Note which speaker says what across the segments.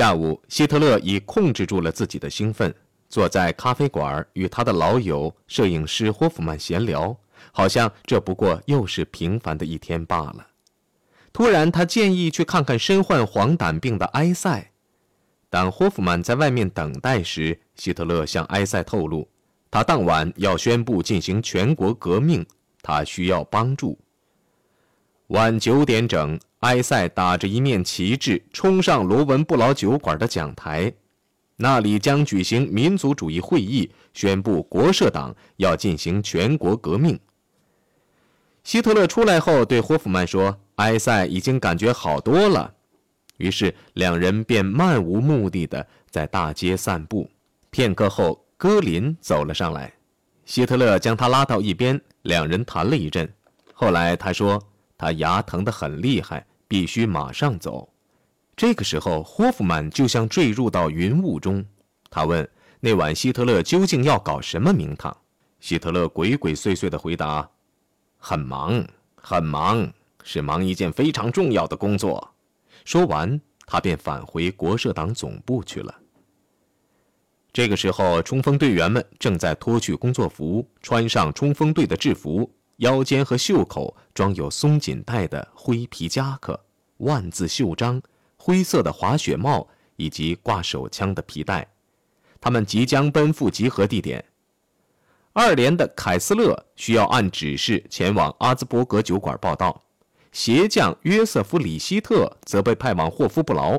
Speaker 1: 下午，希特勒已控制住了自己的兴奋，坐在咖啡馆与他的老友摄影师霍夫曼闲聊，好像这不过又是平凡的一天罢了。突然，他建议去看看身患黄疸病的埃塞。当霍夫曼在外面等待时，希特勒向埃塞透露，他当晚要宣布进行全国革命，他需要帮助。晚九点整，埃塞打着一面旗帜冲上罗文布劳酒馆的讲台，那里将举行民族主义会议，宣布国社党要进行全国革命。希特勒出来后对霍夫曼说。埃塞已经感觉好多了，于是两人便漫无目的的在大街散步。片刻后，戈林走了上来，希特勒将他拉到一边，两人谈了一阵。后来他说他牙疼得很厉害，必须马上走。这个时候，霍夫曼就像坠入到云雾中。他问那晚希特勒究竟要搞什么名堂？希特勒鬼鬼祟祟地回答：“很忙，很忙。”是忙一件非常重要的工作。说完，他便返回国社党总部去了。这个时候，冲锋队员们正在脱去工作服，穿上冲锋队的制服，腰间和袖口装有松紧带的灰皮夹克、万字袖章、灰色的滑雪帽以及挂手枪的皮带。他们即将奔赴集合地点。二连的凯斯勒需要按指示前往阿兹伯格酒馆报道。鞋匠约瑟夫·里希特则被派往霍夫布劳，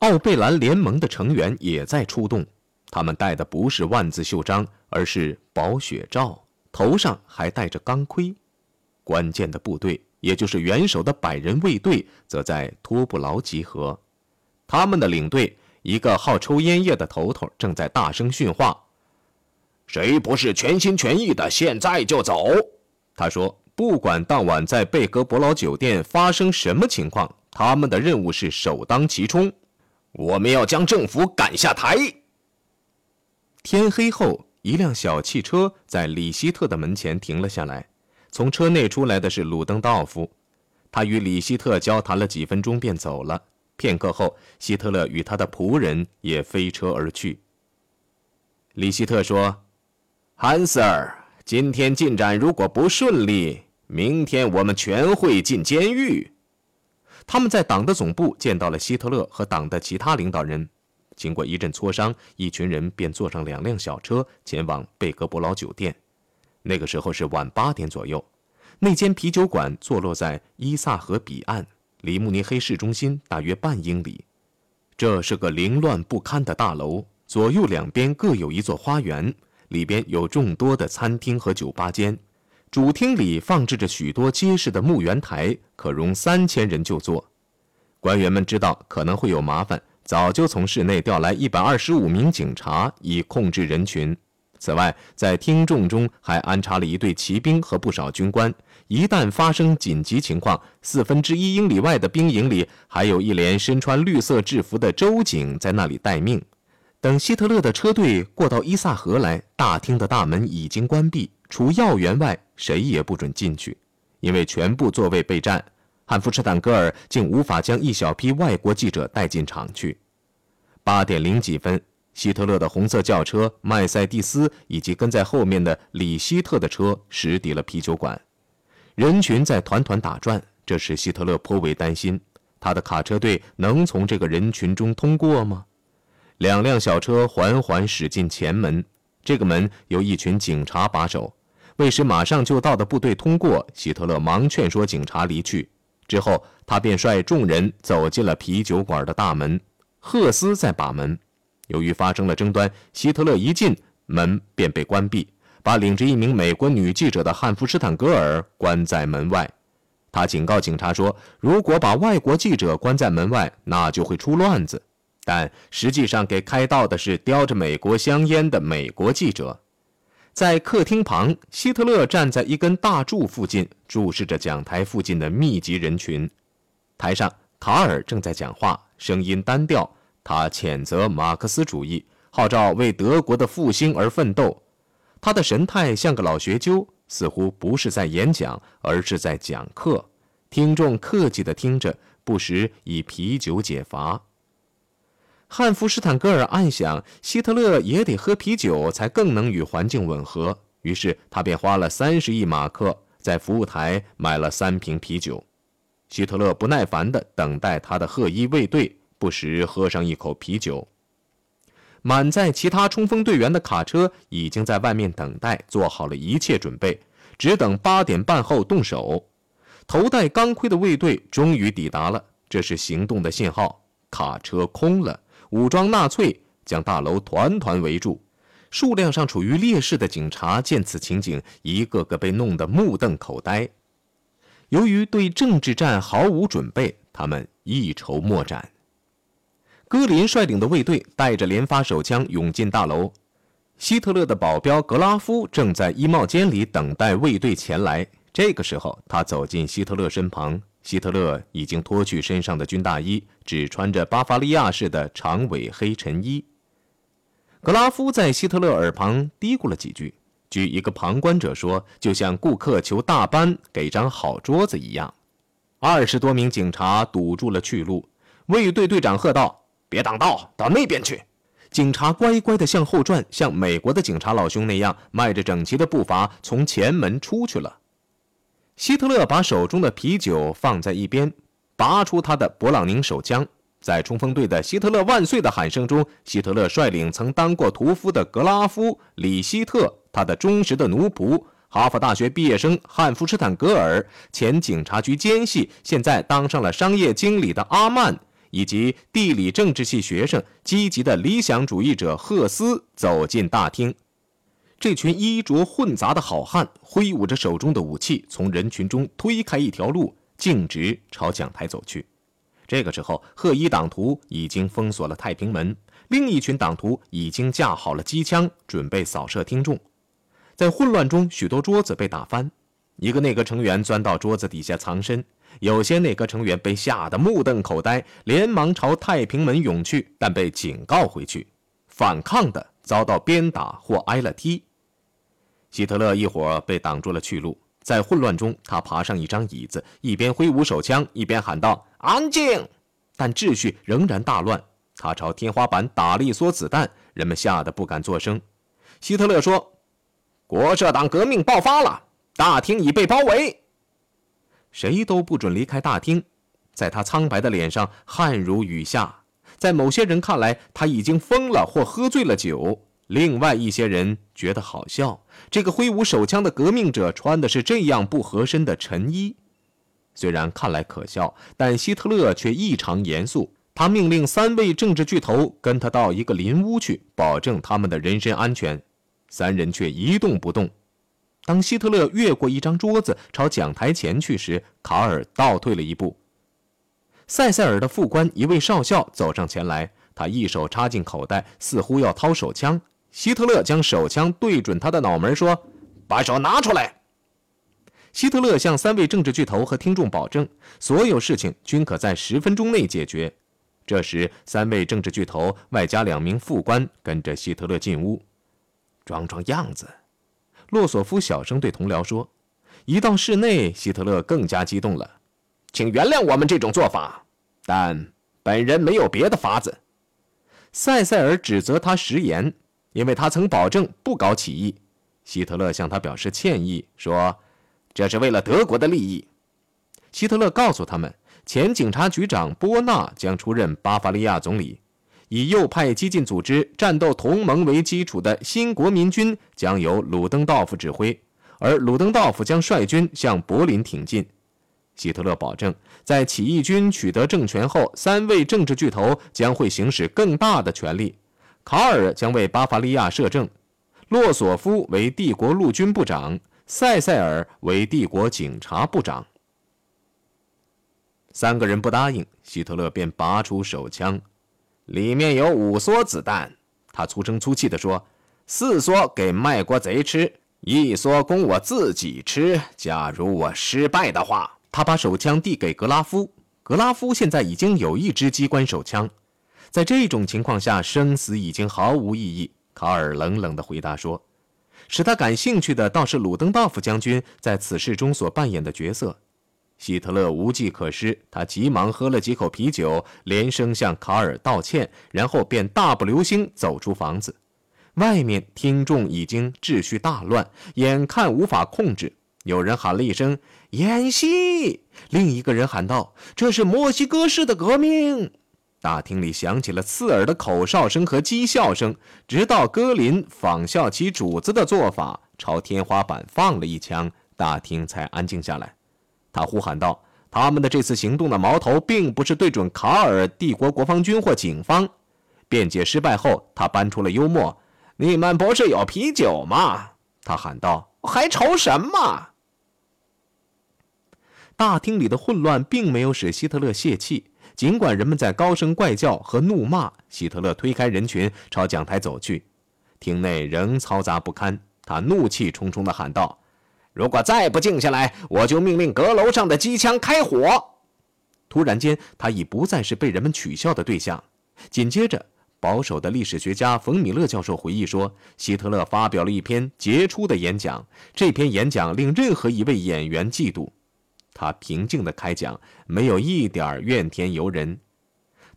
Speaker 1: 奥贝兰联盟的成员也在出动。他们戴的不是万字袖章，而是薄雪罩，头上还戴着钢盔。关键的部队，也就是元首的百人卫队，则在托布劳集合。他们的领队，一个好抽烟叶的头头，正在大声训话：“
Speaker 2: 谁不是全心全意的，现在就走。”
Speaker 1: 他说。不管当晚在贝格伯劳酒店发生什么情况，他们的任务是首当其冲。
Speaker 2: 我们要将政府赶下台。
Speaker 1: 天黑后，一辆小汽车在里希特的门前停了下来。从车内出来的是鲁登道夫，他与里希特交谈了几分钟便走了。片刻后，希特勒与他的仆人也飞车而去。里希特说：“
Speaker 2: 汉 Sir。”今天进展如果不顺利，明天我们全会进监狱。
Speaker 1: 他们在党的总部见到了希特勒和党的其他领导人。经过一阵磋商，一群人便坐上两辆小车前往贝格伯劳酒店。那个时候是晚八点左右。那间啤酒馆坐落在伊萨河彼岸，离慕尼黑市中心大约半英里。这是个凌乱不堪的大楼，左右两边各有一座花园。里边有众多的餐厅和酒吧间，主厅里放置着许多结实的木圆台，可容三千人就坐。官员们知道可能会有麻烦，早就从室内调来一百二十五名警察以控制人群。此外，在听众中还安插了一队骑兵和不少军官。一旦发生紧急情况，四分之一英里外的兵营里还有一连身穿绿色制服的州警在那里待命。等希特勒的车队过到伊萨河来，大厅的大门已经关闭，除要员外，谁也不准进去，因为全部座位被占。汉弗施坦格尔竟无法将一小批外国记者带进场去。八点零几分，希特勒的红色轿车麦塞蒂斯以及跟在后面的里希特的车驶抵了啤酒馆，人群在团团打转，这使希特勒颇为担心：他的卡车队能从这个人群中通过吗？两辆小车缓缓驶进前门，这个门由一群警察把守。为使马上就到的部队通过，希特勒忙劝说警察离去。之后，他便率众人走进了啤酒馆的大门。赫斯在把门。由于发生了争端，希特勒一进门便被关闭，把领着一名美国女记者的汉弗施坦格尔关在门外。他警告警察说：“如果把外国记者关在门外，那就会出乱子。”但实际上，给开道的是叼着美国香烟的美国记者。在客厅旁，希特勒站在一根大柱附近，注视着讲台附近的密集人群。台上，卡尔正在讲话，声音单调。他谴责马克思主义，号召为德国的复兴而奋斗。他的神态像个老学究，似乎不是在演讲，而是在讲课。听众客气地听着，不时以啤酒解乏。汉弗施坦格尔暗想，希特勒也得喝啤酒才更能与环境吻合，于是他便花了三十亿马克在服务台买了三瓶啤酒。希特勒不耐烦地等待他的贺伊卫队，不时喝上一口啤酒。满载其他冲锋队员的卡车已经在外面等待，做好了一切准备，只等八点半后动手。头戴钢盔的卫队终于抵达了，这是行动的信号。卡车空了，武装纳粹将大楼团团围住。数量上处于劣势的警察见此情景，一个个被弄得目瞪口呆。由于对政治战毫无准备，他们一筹莫展。戈林率领的卫队带着连发手枪涌进大楼。希特勒的保镖格拉夫正在衣帽间里等待卫队前来。这个时候，他走进希特勒身旁。希特勒已经脱去身上的军大衣，只穿着巴伐利亚式的长尾黑衬衣。格拉夫在希特勒耳旁嘀咕了几句。据一个旁观者说，就像顾客求大班给张好桌子一样。二十多名警察堵住了去路。卫队队长喝道。别挡道，到那边去！警察乖乖地向后转，像美国的警察老兄那样，迈着整齐的步伐从前门出去了。希特勒把手中的啤酒放在一边，拔出他的勃朗宁手枪，在冲锋队的“希特勒万岁”的喊声中，希特勒率领曾当过屠夫的格拉夫里希特，他的忠实的奴仆哈佛大学毕业生汉弗施坦格尔，前警察局奸细，现在当上了商业经理的阿曼。以及地理政治系学生、积极的理想主义者赫斯走进大厅。这群衣着混杂的好汉挥舞着手中的武器，从人群中推开一条路，径直朝讲台走去。这个时候，贺一党徒已经封锁了太平门，另一群党徒已经架好了机枪，准备扫射听众。在混乱中，许多桌子被打翻，一个内阁成员钻到桌子底下藏身。有些内阁成员被吓得目瞪口呆，连忙朝太平门涌去，但被警告回去。反抗的遭到鞭打或挨了踢。希特勒一伙被挡住了去路，在混乱中，他爬上一张椅子，一边挥舞手枪，一边喊道：“安静！”但秩序仍然大乱。他朝天花板打了一梭子弹，人们吓得不敢作声。希特勒说：“国社党革命爆发了，大厅已被包围。”谁都不准离开大厅，在他苍白的脸上汗如雨下。在某些人看来，他已经疯了或喝醉了酒。另外一些人觉得好笑。这个挥舞手枪的革命者穿的是这样不合身的衬衣，虽然看来可笑，但希特勒却异常严肃。他命令三位政治巨头跟他到一个林屋去，保证他们的人身安全。三人却一动不动。当希特勒越过一张桌子朝讲台前去时，卡尔倒退了一步。塞塞尔的副官一位少校走上前来，他一手插进口袋，似乎要掏手枪。希特勒将手枪对准他的脑门，说：“把手拿出来。”希特勒向三位政治巨头和听众保证，所有事情均可在十分钟内解决。这时，三位政治巨头外加两名副官跟着希特勒进屋，装装样子。洛索夫小声对同僚说：“一到室内，希特勒更加激动了，请原谅我们这种做法，但本人没有别的法子。”塞塞尔指责他食言，因为他曾保证不搞起义。希特勒向他表示歉意，说：“这是为了德国的利益。”希特勒告诉他们，前警察局长波纳将出任巴伐利亚总理。以右派激进组织战斗同盟为基础的新国民军将由鲁登道夫指挥，而鲁登道夫将率军向柏林挺进。希特勒保证，在起义军取得政权后，三位政治巨头将会行使更大的权力。卡尔将为巴伐利亚摄政，洛索夫为帝国陆军部长，塞塞尔为帝国警察部长。三个人不答应，希特勒便拔出手枪。里面有五梭子弹，他粗声粗气地说：“四梭给卖国贼吃，一梭供我自己吃。假如我失败的话。”他把手枪递给格拉夫。格拉夫现在已经有一支机关手枪。在这种情况下，生死已经毫无意义。卡尔冷冷地回答说：“使他感兴趣的倒是鲁登道夫将军在此事中所扮演的角色。”希特勒无计可施，他急忙喝了几口啤酒，连声向卡尔道歉，然后便大步流星走出房子。外面听众已经秩序大乱，眼看无法控制。有人喊了一声“演戏”，另一个人喊道：“这是墨西哥式的革命。”大厅里响起了刺耳的口哨声和讥笑声，直到戈林仿效其主子的做法，朝天花板放了一枪，大厅才安静下来。他呼喊道：“他们的这次行动的矛头并不是对准卡尔帝国国防军或警方。”辩解失败后，他搬出了幽默：“你们不是有啤酒吗？”他喊道：“还愁什么？”大厅里的混乱并没有使希特勒泄气，尽管人们在高声怪叫和怒骂。希特勒推开人群，朝讲台走去。厅内仍嘈杂不堪，他怒气冲冲地喊道：“如果再不静下来，我就命令阁楼上的机枪开火！”突然间，他已不再是被人们取笑的对象。紧接着，保守的历史学家冯·米勒教授回忆说：“希特勒发表了一篇杰出的演讲，这篇演讲令任何一位演员嫉妒。”他平静地开讲，没有一点怨天尤人。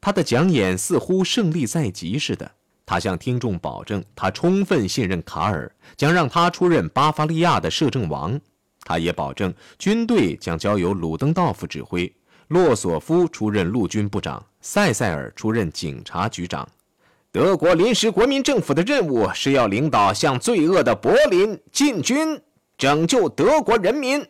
Speaker 1: 他的讲演似乎胜利在即似的。他向听众保证，他充分信任卡尔，将让他出任巴伐利亚的摄政王。他也保证，军队将交由鲁登道夫指挥，洛索夫出任陆军部长，塞塞尔出任警察局长。德国临时国民政府的任务是要领导向罪恶的柏林进军，拯救德国人民。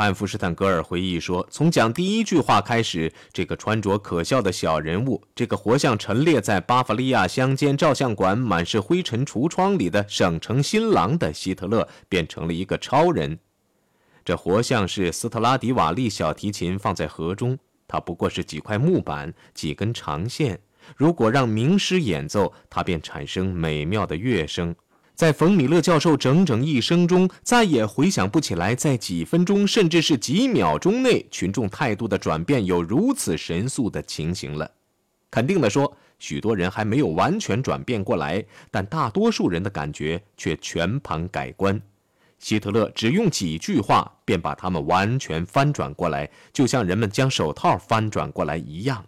Speaker 1: 汉弗施坦格尔回忆说：“从讲第一句话开始，这个穿着可笑的小人物，这个活像陈列在巴伐利亚乡间照相馆满是灰尘橱窗里的省城新郎的希特勒，变成了一个超人。这活像是斯特拉迪瓦利小提琴放在河中，它不过是几块木板、几根长线。如果让名师演奏，它便产生美妙的乐声。”在冯·米勒教授整整一生中，再也回想不起来，在几分钟甚至是几秒钟内，群众态度的转变有如此神速的情形了。肯定地说，许多人还没有完全转变过来，但大多数人的感觉却全盘改观。希特勒只用几句话便把他们完全翻转过来，就像人们将手套翻转过来一样，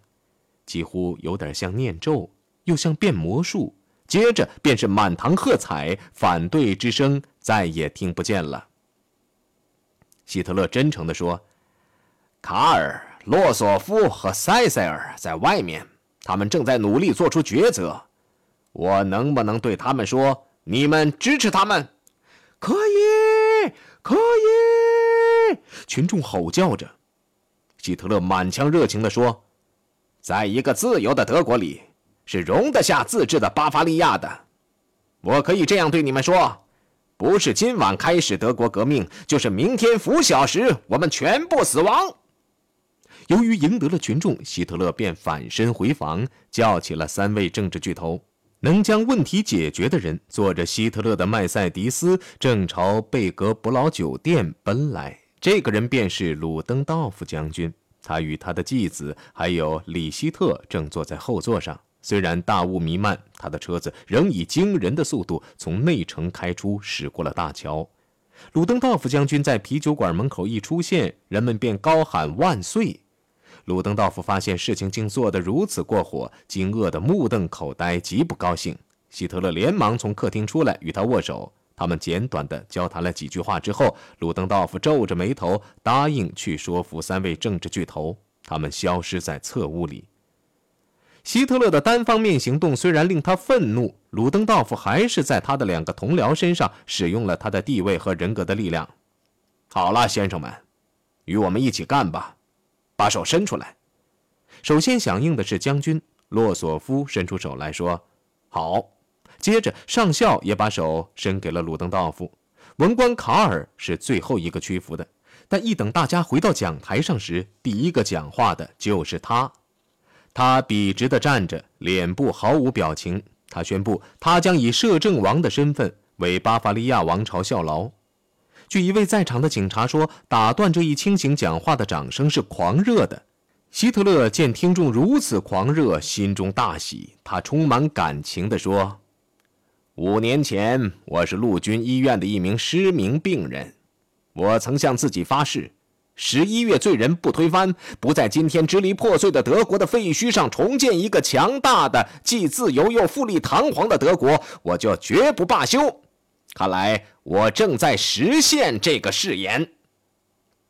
Speaker 1: 几乎有点像念咒，又像变魔术。接着便是满堂喝彩，反对之声再也听不见了。希特勒真诚地说：“卡尔、洛索夫和塞塞尔在外面，他们正在努力做出抉择。我能不能对他们说，你们支持他们？可以，可以！”群众吼叫着。希特勒满腔热情地说：“在一个自由的德国里。”是容得下自制的巴伐利亚的，我可以这样对你们说：不是今晚开始德国革命，就是明天拂晓时，我们全部死亡。由于赢得了群众，希特勒便返身回房，叫起了三位政治巨头。能将问题解决的人，坐着希特勒的麦塞迪斯，正朝贝格伯劳酒店奔来。这个人便是鲁登道夫将军，他与他的继子还有里希特正坐在后座上。虽然大雾弥漫，他的车子仍以惊人的速度从内城开出，驶过了大桥。鲁登道夫将军在啤酒馆门口一出现，人们便高喊万岁。鲁登道夫发现事情竟做得如此过火，惊愕得目瞪口呆，极不高兴。希特勒连忙从客厅出来与他握手，他们简短地交谈了几句话之后，鲁登道夫皱着眉头答应去说服三位政治巨头。他们消失在侧屋里。希特勒的单方面行动虽然令他愤怒，鲁登道夫还是在他的两个同僚身上使用了他的地位和人格的力量。好了，先生们，与我们一起干吧，把手伸出来。首先响应的是将军洛索夫，伸出手来说：“好。”接着上校也把手伸给了鲁登道夫。文官卡尔是最后一个屈服的，但一等大家回到讲台上时，第一个讲话的就是他。他笔直地站着，脸部毫无表情。他宣布，他将以摄政王的身份为巴伐利亚王朝效劳。据一位在场的警察说，打断这一清醒讲话的掌声是狂热的。希特勒见听众如此狂热，心中大喜。他充满感情地说：“五年前，我是陆军医院的一名失明病人。我曾向自己发誓，
Speaker 2: 十一月罪人不推翻，不在今天支离破碎的德国的废墟上重建一个强大的、既自由又富丽堂皇的德国，我就绝不罢休。看来我正在实现这个誓言。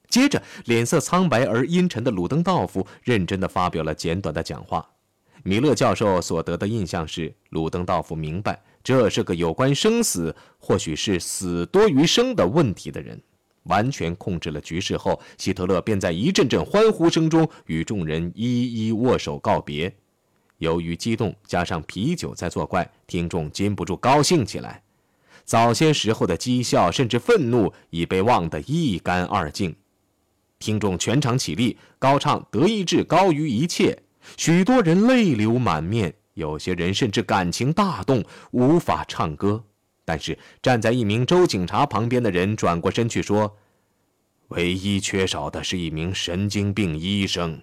Speaker 1: 接着，脸色苍白而阴沉的鲁登道夫认真地发表了简短的讲话。米勒教授所得的印象是，鲁登道夫明白这是个有关生死，或许是死多于生的问题的人。完全控制了局势后，希特勒便在一阵阵欢呼声中与众人一一握手告别。由于激动，加上啤酒在作怪，听众禁不住高兴起来。早些时候的讥笑甚至愤怒已被忘得一干二净。听众全场起立，高唱“德意志高于一切”，许多人泪流满面，有些人甚至感情大动，无法唱歌。但是站在一名州警察旁边的人转过身去说：“唯一缺少的是一名神经病医生。”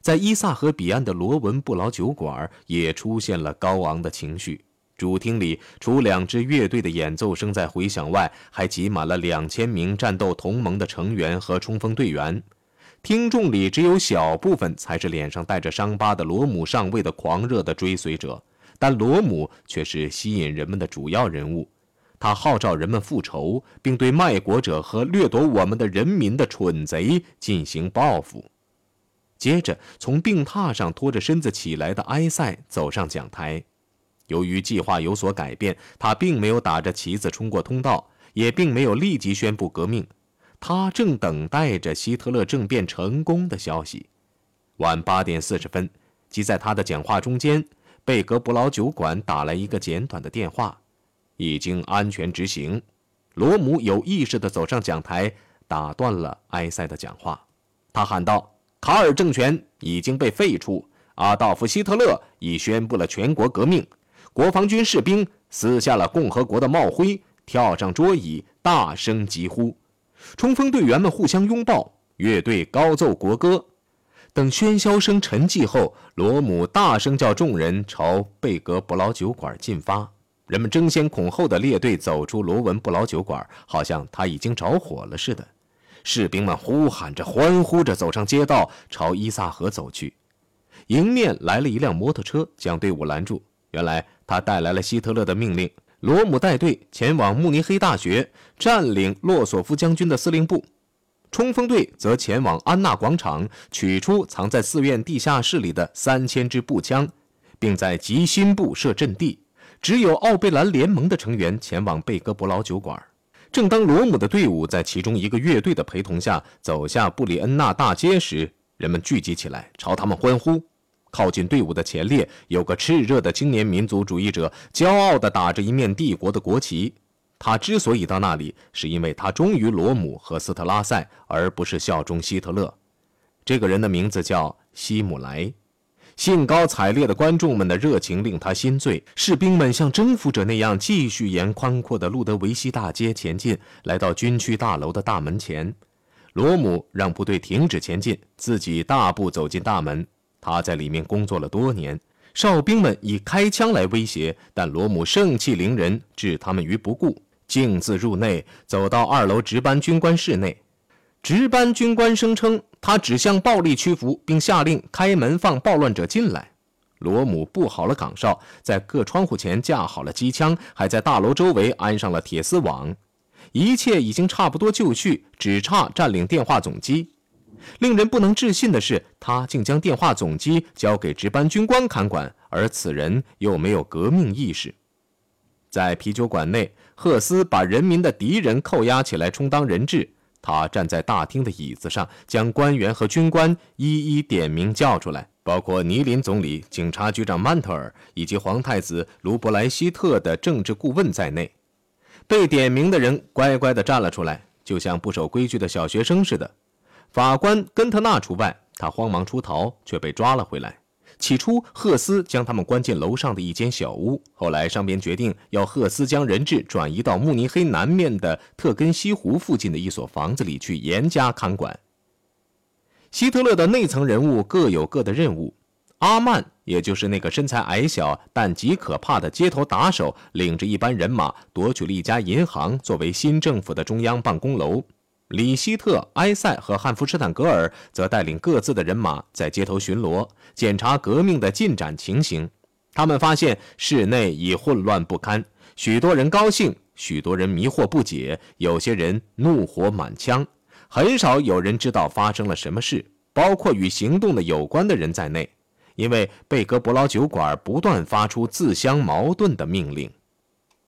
Speaker 1: 在伊萨河彼岸的罗文不劳酒馆也出现了高昂的情绪。主厅里除两支乐队的演奏声在回响外，还挤满了两千名战斗同盟的成员和冲锋队员。听众里只有小部分才是脸上带着伤疤的罗姆上尉的狂热的追随者，但罗姆却是吸引人们的主要人物。他号召人们复仇，并对卖国者和掠夺我们的人民的蠢贼进行报复。接着，从病榻上拖着身子起来的埃塞走上讲台。由于计划有所改变，他并没有打着旗子冲过通道，也并没有立即宣布革命。他正等待着希特勒政变成功的消息。晚八点四十分，即在他的讲话中间，贝格布劳酒馆打来一个简短的电话：“已经安全执行。”罗姆有意识地走上讲台，打断了埃塞的讲话。他喊道：“卡尔政权已经被废除，阿道夫·希特勒已宣布了全国革命。”国防军士兵撕下了共和国的帽徽，跳上桌椅，大声疾呼。冲锋队员们互相拥抱，乐队高奏国歌。等喧嚣声沉寂后，罗姆大声叫众人朝贝格布劳酒馆进发。人们争先恐后的列队走出罗文布劳酒馆，好像他已经着火了似的。士兵们呼喊着、欢呼着走上街道，朝伊萨河走去。迎面来了一辆摩托车，将队伍拦住。原来他带来了希特勒的命令。罗姆带队前往慕尼黑大学，占领洛索夫将军的司令部；冲锋队则前往安娜广场，取出藏在寺院地下室里的三千支步枪，并在吉辛部设阵地。只有奥贝兰联盟的成员前往贝格伯劳酒馆。正当罗姆的队伍在其中一个乐队的陪同下走下布里恩纳大街时，人们聚集起来，朝他们欢呼。靠近队伍的前列有个炽热的青年民族主义者，骄傲地打着一面帝国的国旗。他之所以到那里，是因为他忠于罗姆和斯特拉塞，而不是效忠希特勒。这个人的名字叫希姆莱。兴高采烈的观众们的热情令他心醉。士兵们像征服者那样继续沿宽阔的路德维希大街前进，来到军区大楼的大门前。罗姆让部队停止前进，自己大步走进大门。他在里面工作了多年，哨兵们以开枪来威胁，但罗姆盛气凌人，置他们于不顾，径自入内，走到二楼值班军官室内。值班军官声称，他只向暴力屈服，并下令开门放暴乱者进来。罗姆布好了岗哨，在各窗户前架好了机枪，还在大楼周围安上了铁丝网。一切已经差不多就绪，只差占领电话总机。令人不能置信的是，他竟将电话总机交给值班军官看管，而此人又没有革命意识。在啤酒馆内，赫斯把人民的敌人扣押起来充当人质。他站在大厅的椅子上，将官员和军官一一点名叫出来，包括尼林总理、警察局长曼特尔以及皇太子卢伯莱希特的政治顾问在内。被点名的人乖乖地站了出来，就像不守规矩的小学生似的。法官根特纳除外，他慌忙出逃，却被抓了回来。起初，赫斯将他们关进楼上的一间小屋，后来上边决定要赫斯将人质转移到慕尼黑南面的特根西湖附近的一所房子里去严加看管。希特勒的内层人物各有各的任务。阿曼，也就是那个身材矮小但极可怕的街头打手，领着一班人马夺取了一家银行作为新政府的中央办公楼。里希特、埃塞和汉弗施坦格尔则带领各自的人马在街头巡逻，检查革命的进展情形。他们发现室内已混乱不堪，许多人高兴，许多人迷惑不解，有些人怒火满腔。很少有人知道发生了什么事，包括与行动的有关的人在内，因为贝格伯劳酒馆不断发出自相矛盾的命令。